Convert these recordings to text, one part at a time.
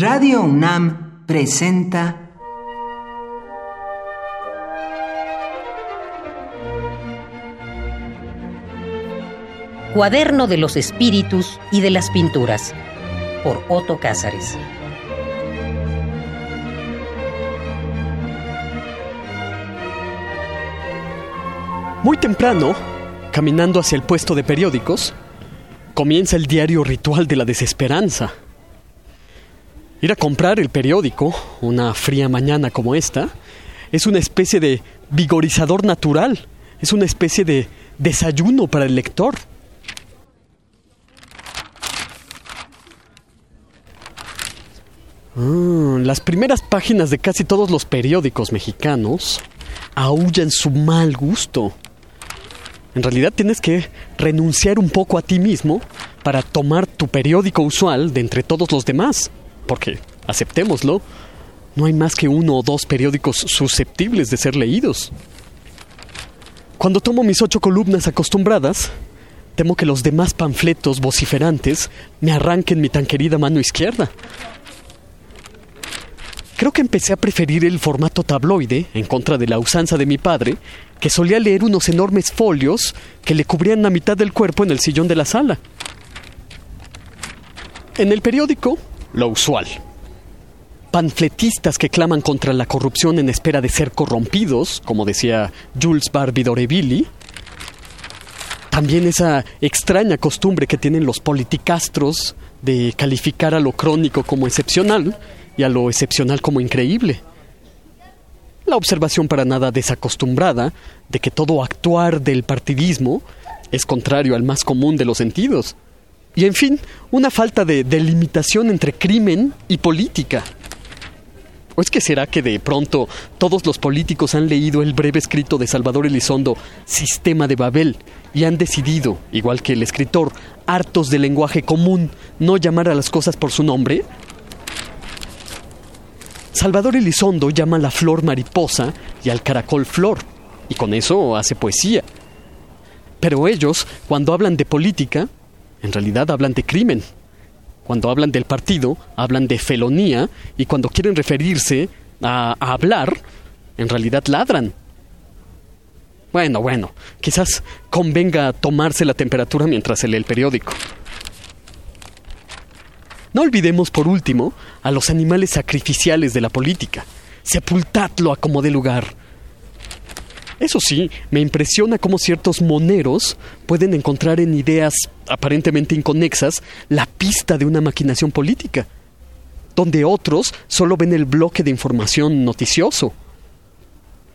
Radio UNAM presenta Cuaderno de los Espíritus y de las Pinturas por Otto Cázares. Muy temprano, caminando hacia el puesto de periódicos, comienza el diario ritual de la desesperanza. Ir a comprar el periódico, una fría mañana como esta, es una especie de vigorizador natural, es una especie de desayuno para el lector. Ah, las primeras páginas de casi todos los periódicos mexicanos aullan su mal gusto. En realidad tienes que renunciar un poco a ti mismo para tomar tu periódico usual de entre todos los demás. Porque, aceptémoslo, no hay más que uno o dos periódicos susceptibles de ser leídos. Cuando tomo mis ocho columnas acostumbradas, temo que los demás panfletos vociferantes me arranquen mi tan querida mano izquierda. Creo que empecé a preferir el formato tabloide, en contra de la usanza de mi padre, que solía leer unos enormes folios que le cubrían la mitad del cuerpo en el sillón de la sala. En el periódico, lo usual. Panfletistas que claman contra la corrupción en espera de ser corrompidos, como decía Jules Barbie d'Aurevilly. También esa extraña costumbre que tienen los politicastros de calificar a lo crónico como excepcional y a lo excepcional como increíble. La observación para nada desacostumbrada de que todo actuar del partidismo es contrario al más común de los sentidos. Y en fin, una falta de delimitación entre crimen y política. ¿O es que será que de pronto todos los políticos han leído el breve escrito de Salvador Elizondo, Sistema de Babel, y han decidido, igual que el escritor, hartos del lenguaje común, no llamar a las cosas por su nombre? Salvador Elizondo llama a la flor mariposa y al caracol flor, y con eso hace poesía. Pero ellos, cuando hablan de política, en realidad hablan de crimen. Cuando hablan del partido, hablan de felonía, y cuando quieren referirse a, hablar, en realidad ladran. Bueno, bueno, quizás convenga tomarse la temperatura mientras se lee el periódico. No olvidemos, por último, a los animales sacrificiales de la política. Sepultadlo a como dé lugar. Eso sí, me impresiona cómo ciertos moneros pueden encontrar en ideas aparentemente inconexas la pista de una maquinación política, donde otros solo ven el bloque de información noticioso.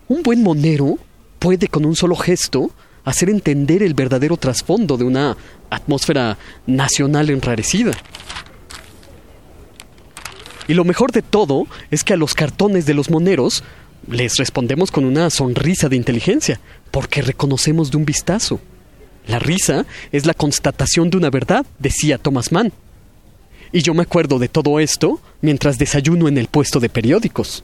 Un buen monero puede con un solo gesto hacer entender el verdadero trasfondo de una atmósfera nacional enrarecida. Y lo mejor de todo es que a los cartones de los moneros les respondemos con una sonrisa de inteligencia, porque reconocemos de un vistazo. La risa es la constatación de una verdad, decía Thomas Mann. Y yo me acuerdo de todo esto mientras desayuno en el puesto de periódicos.